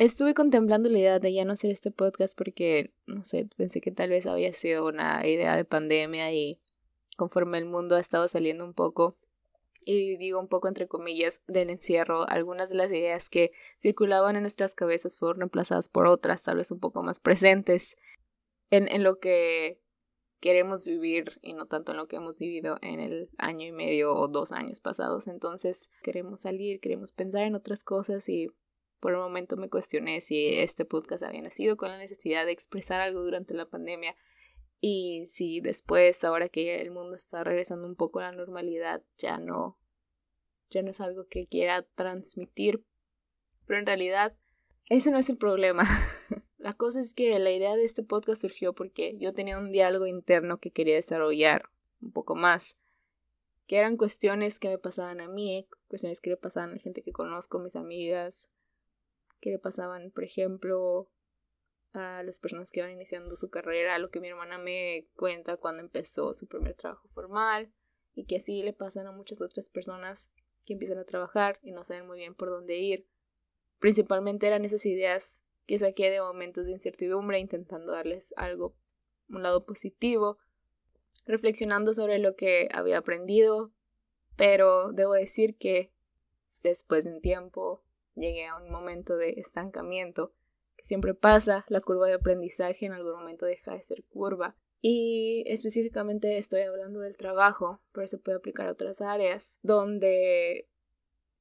Estuve contemplando la idea de ya no hacer este podcast porque, no sé, pensé que tal vez había sido una idea de pandemia y conforme el mundo ha estado saliendo un poco, y digo un poco entre comillas, del encierro, algunas de las ideas que circulaban en nuestras cabezas fueron reemplazadas por otras, tal vez un poco más presentes en, en lo que queremos vivir y no tanto en lo que hemos vivido en el año y medio o dos años pasados. Entonces queremos salir, queremos pensar en otras cosas y por un momento me cuestioné si este podcast había nacido con la necesidad de expresar algo durante la pandemia y si después, ahora que el mundo está regresando un poco a la normalidad, ya no, ya no es algo que quiera transmitir. Pero en realidad, ese no es el problema. la cosa es que la idea de este podcast surgió porque yo tenía un diálogo interno que quería desarrollar un poco más. Que eran cuestiones que me pasaban a mí, cuestiones que le pasaban a la gente que conozco, mis amigas, que le pasaban, por ejemplo, a las personas que van iniciando su carrera, lo que mi hermana me cuenta cuando empezó su primer trabajo formal y que así le pasan a muchas otras personas que empiezan a trabajar y no saben muy bien por dónde ir. Principalmente eran esas ideas que saqué de momentos de incertidumbre intentando darles algo, un lado positivo, reflexionando sobre lo que había aprendido, pero debo decir que después de un tiempo llegué a un momento de estancamiento que siempre pasa, la curva de aprendizaje en algún momento deja de ser curva. Y específicamente estoy hablando del trabajo, pero se puede aplicar a otras áreas, donde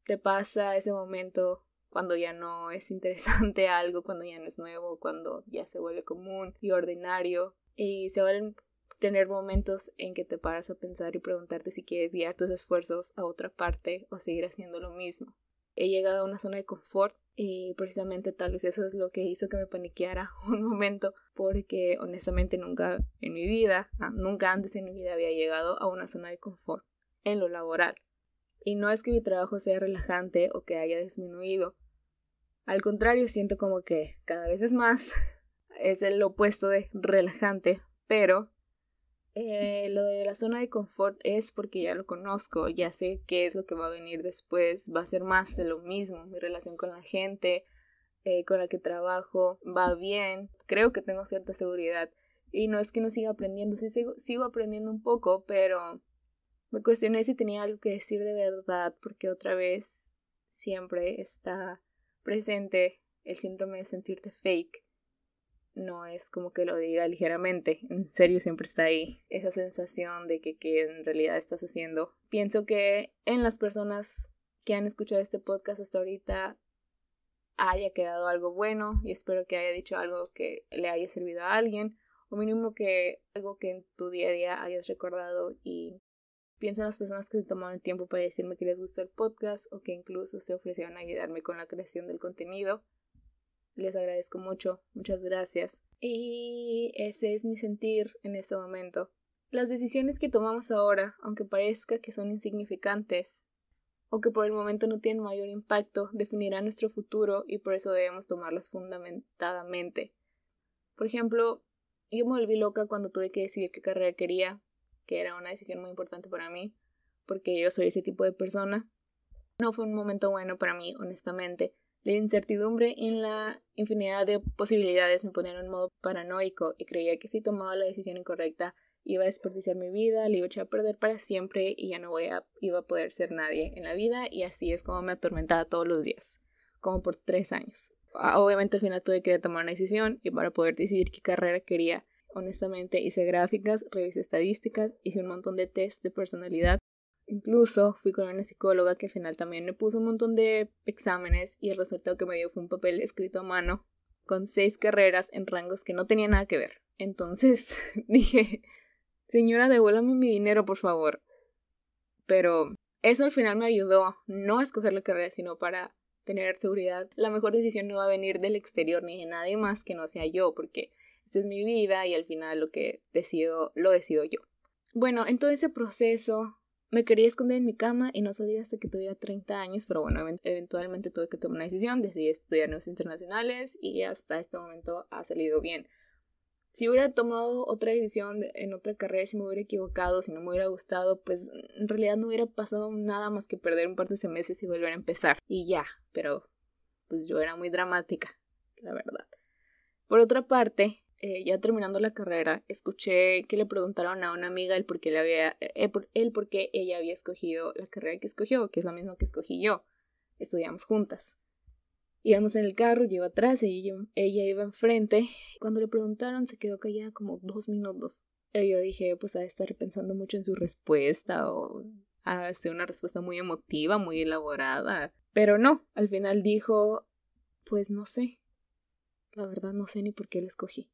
te pasa ese momento cuando ya no es interesante algo, cuando ya no es nuevo, cuando ya se vuelve común y ordinario. Y se vuelven tener momentos en que te paras a pensar y preguntarte si quieres guiar tus esfuerzos a otra parte o seguir haciendo lo mismo he llegado a una zona de confort y precisamente tal vez eso es lo que hizo que me paniqueara un momento porque honestamente nunca en mi vida, ah, nunca antes en mi vida había llegado a una zona de confort en lo laboral. Y no es que mi trabajo sea relajante o que haya disminuido. Al contrario, siento como que cada vez es más. Es el opuesto de relajante, pero eh, lo de la zona de confort es porque ya lo conozco, ya sé qué es lo que va a venir después, va a ser más de lo mismo, mi relación con la gente eh, con la que trabajo va bien, creo que tengo cierta seguridad. Y no es que no siga aprendiendo, sí sigo, sigo aprendiendo un poco, pero me cuestioné si tenía algo que decir de verdad porque otra vez siempre está presente el síndrome de sentirte fake no es como que lo diga ligeramente, en serio siempre está ahí esa sensación de que, que en realidad estás haciendo. Pienso que en las personas que han escuchado este podcast hasta ahorita haya quedado algo bueno y espero que haya dicho algo que le haya servido a alguien o mínimo que algo que en tu día a día hayas recordado y pienso en las personas que se tomaron el tiempo para decirme que les gustó el podcast o que incluso se ofrecieron a ayudarme con la creación del contenido. Les agradezco mucho, muchas gracias. Y ese es mi sentir en este momento. Las decisiones que tomamos ahora, aunque parezca que son insignificantes o que por el momento no tienen mayor impacto, definirán nuestro futuro y por eso debemos tomarlas fundamentadamente. Por ejemplo, yo me volví loca cuando tuve que decidir qué carrera quería, que era una decisión muy importante para mí, porque yo soy ese tipo de persona. No fue un momento bueno para mí, honestamente, la incertidumbre y la infinidad de posibilidades me ponían en modo paranoico y creía que si tomaba la decisión incorrecta iba a desperdiciar mi vida, la iba a echar a perder para siempre y ya no iba a poder ser nadie en la vida y así es como me atormentaba todos los días, como por tres años. Ah, obviamente al final tuve que tomar una decisión y para poder decidir qué carrera quería, honestamente hice gráficas, revisé estadísticas, hice un montón de test de personalidad Incluso fui con una psicóloga que al final también me puso un montón de exámenes y el resultado que me dio fue un papel escrito a mano con seis carreras en rangos que no tenían nada que ver. Entonces dije, señora, devuélvame mi dinero, por favor. Pero eso al final me ayudó no a escoger la carrera, sino para tener seguridad. La mejor decisión no va a venir del exterior ni de nadie más que no sea yo, porque esta es mi vida y al final lo que decido, lo decido yo. Bueno, en todo ese proceso me quería esconder en mi cama y no salir hasta que tuviera 30 años, pero bueno, eventualmente tuve que tomar una decisión, decidí estudiar negocios internacionales y hasta este momento ha salido bien. Si hubiera tomado otra decisión en otra carrera, si me hubiera equivocado, si no me hubiera gustado, pues en realidad no hubiera pasado nada más que perder un par de semestres y volver a empezar. Y ya, pero pues yo era muy dramática. la verdad. Por otra parte, eh, ya terminando la carrera, escuché que le preguntaron a una amiga el por qué, le había, eh, el por qué ella había escogido la carrera que escogió, que es la misma que escogí yo. Estudiamos juntas. Íbamos en el carro, yo iba atrás y ella, ella iba enfrente. Cuando le preguntaron, se quedó callada como dos minutos. Y yo dije, pues a estar pensando mucho en su respuesta o a hacer una respuesta muy emotiva, muy elaborada. Pero no, al final dijo, pues no sé. La verdad no sé ni por qué la escogí.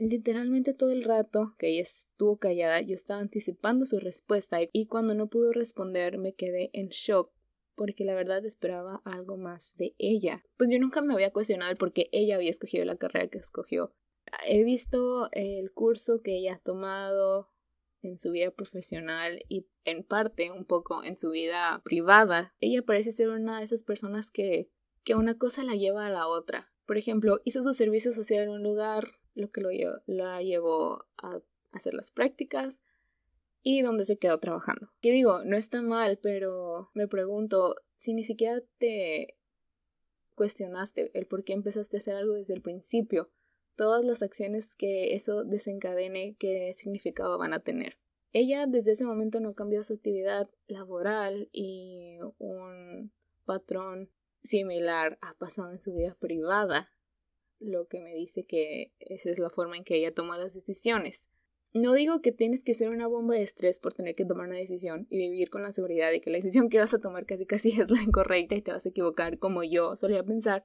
Literalmente todo el rato que ella estuvo callada, yo estaba anticipando su respuesta y cuando no pudo responder me quedé en shock porque la verdad esperaba algo más de ella. Pues yo nunca me había cuestionado el por qué ella había escogido la carrera que escogió. He visto el curso que ella ha tomado en su vida profesional y en parte un poco en su vida privada. Ella parece ser una de esas personas que, que una cosa la lleva a la otra. Por ejemplo, hizo su servicio social en un lugar, lo que lo la llevó a hacer las prácticas, y donde se quedó trabajando. Que digo, no está mal, pero me pregunto si ni siquiera te cuestionaste el por qué empezaste a hacer algo desde el principio, todas las acciones que eso desencadene, qué significado van a tener. Ella desde ese momento no cambió su actividad laboral y un patrón similar ha pasado en su vida privada, lo que me dice que esa es la forma en que ella toma las decisiones. No digo que tienes que ser una bomba de estrés por tener que tomar una decisión y vivir con la seguridad de que la decisión que vas a tomar casi casi es la incorrecta y te vas a equivocar como yo solía pensar.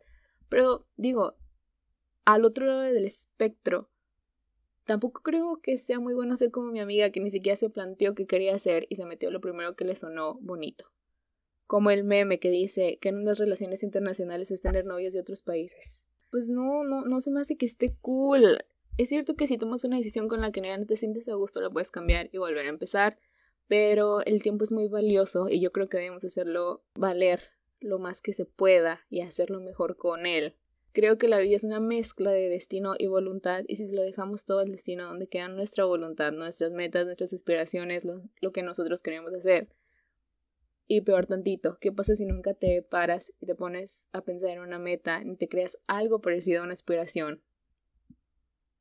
Pero digo, al otro lado del espectro, tampoco creo que sea muy bueno ser como mi amiga que ni siquiera se planteó qué quería hacer y se metió lo primero que le sonó bonito. Como el meme que dice que en las relaciones internacionales es tener novios de otros países. Pues no, no, no se me hace que esté cool. Es cierto que si tomas una decisión con la que no te sientes a gusto, la puedes cambiar y volver a empezar, pero el tiempo es muy valioso y yo creo que debemos hacerlo valer lo más que se pueda y hacerlo mejor con él. Creo que la vida es una mezcla de destino y voluntad y si lo dejamos todo al destino donde queda nuestra voluntad, nuestras metas, nuestras aspiraciones, lo, lo que nosotros queremos hacer. Y peor tantito, ¿qué pasa si nunca te paras y te pones a pensar en una meta ni te creas algo parecido a una aspiración?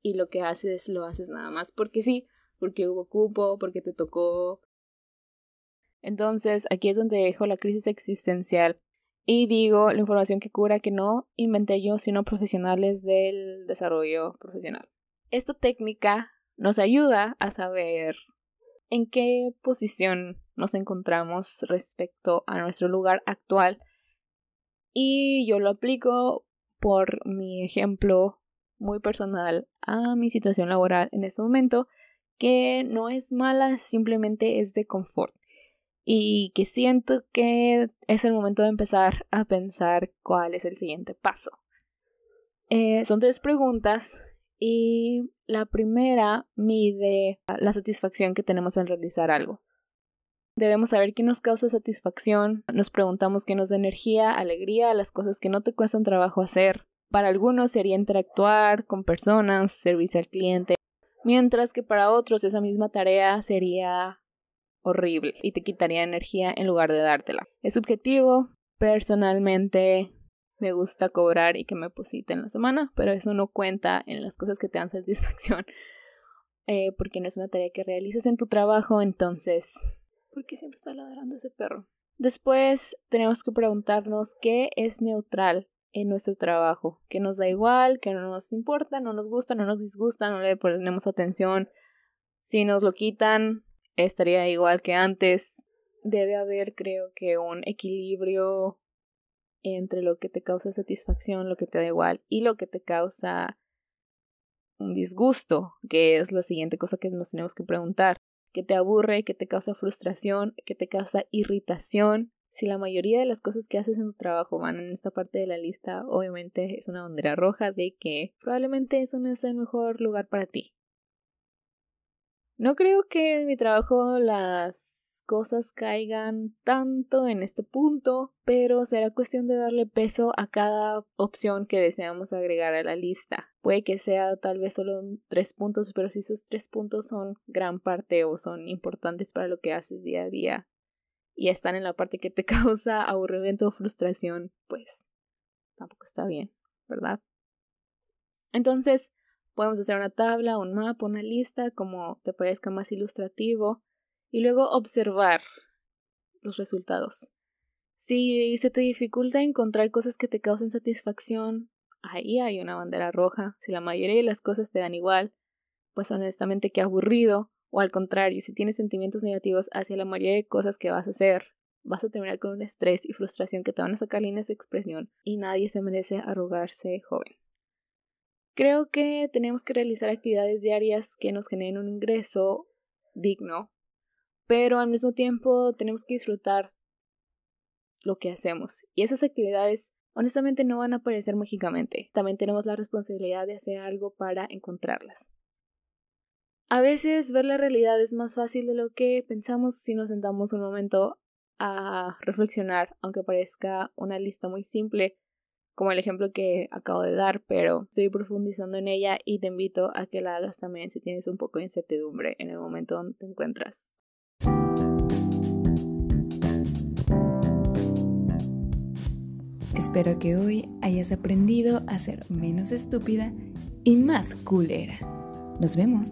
y lo que haces lo haces nada más porque sí, porque hubo cupo, porque te tocó. Entonces, aquí es donde dejo la crisis existencial y digo la información que cura que no inventé yo, sino profesionales del desarrollo profesional. Esta técnica nos ayuda a saber en qué posición nos encontramos respecto a nuestro lugar actual y yo lo aplico por mi ejemplo muy personal a mi situación laboral en este momento, que no es mala, simplemente es de confort. Y que siento que es el momento de empezar a pensar cuál es el siguiente paso. Eh, son tres preguntas y la primera mide la satisfacción que tenemos al realizar algo. Debemos saber qué nos causa satisfacción, nos preguntamos qué nos da energía, alegría, las cosas que no te cuestan trabajo hacer, para algunos sería interactuar con personas, servicio al cliente, mientras que para otros esa misma tarea sería horrible y te quitaría energía en lugar de dártela. Es subjetivo, personalmente me gusta cobrar y que me positen la semana, pero eso no cuenta en las cosas que te dan satisfacción, eh, porque no es una tarea que realices en tu trabajo, entonces, ¿por qué siempre está ladrando ese perro? Después tenemos que preguntarnos qué es neutral en nuestro trabajo, que nos da igual, que no nos importa, no nos gusta, no nos disgusta, no le ponemos atención. Si nos lo quitan, estaría igual que antes. Debe haber, creo que, un equilibrio entre lo que te causa satisfacción, lo que te da igual, y lo que te causa un disgusto, que es la siguiente cosa que nos tenemos que preguntar. ¿Qué te aburre? ¿Qué te causa frustración? ¿Qué te causa irritación? Si la mayoría de las cosas que haces en tu trabajo van en esta parte de la lista, obviamente es una bandera roja de que probablemente eso no es el mejor lugar para ti. No creo que en mi trabajo las cosas caigan tanto en este punto, pero será cuestión de darle peso a cada opción que deseamos agregar a la lista. Puede que sea tal vez solo tres puntos, pero si esos tres puntos son gran parte o son importantes para lo que haces día a día, y están en la parte que te causa aburrimiento o frustración, pues tampoco está bien, ¿verdad? Entonces, podemos hacer una tabla, un mapa, una lista, como te parezca más ilustrativo, y luego observar los resultados. Si se te dificulta encontrar cosas que te causen satisfacción, ahí hay una bandera roja. Si la mayoría de las cosas te dan igual, pues honestamente qué aburrido. O al contrario, si tienes sentimientos negativos hacia la mayoría de cosas que vas a hacer, vas a terminar con un estrés y frustración que te van a sacar líneas de expresión y nadie se merece arrugarse joven. Creo que tenemos que realizar actividades diarias que nos generen un ingreso digno, pero al mismo tiempo tenemos que disfrutar lo que hacemos. Y esas actividades honestamente no van a aparecer mágicamente. También tenemos la responsabilidad de hacer algo para encontrarlas. A veces ver la realidad es más fácil de lo que pensamos si nos sentamos un momento a reflexionar, aunque parezca una lista muy simple, como el ejemplo que acabo de dar, pero estoy profundizando en ella y te invito a que la hagas también si tienes un poco de incertidumbre en el momento donde te encuentras. Espero que hoy hayas aprendido a ser menos estúpida y más culera. Nos vemos.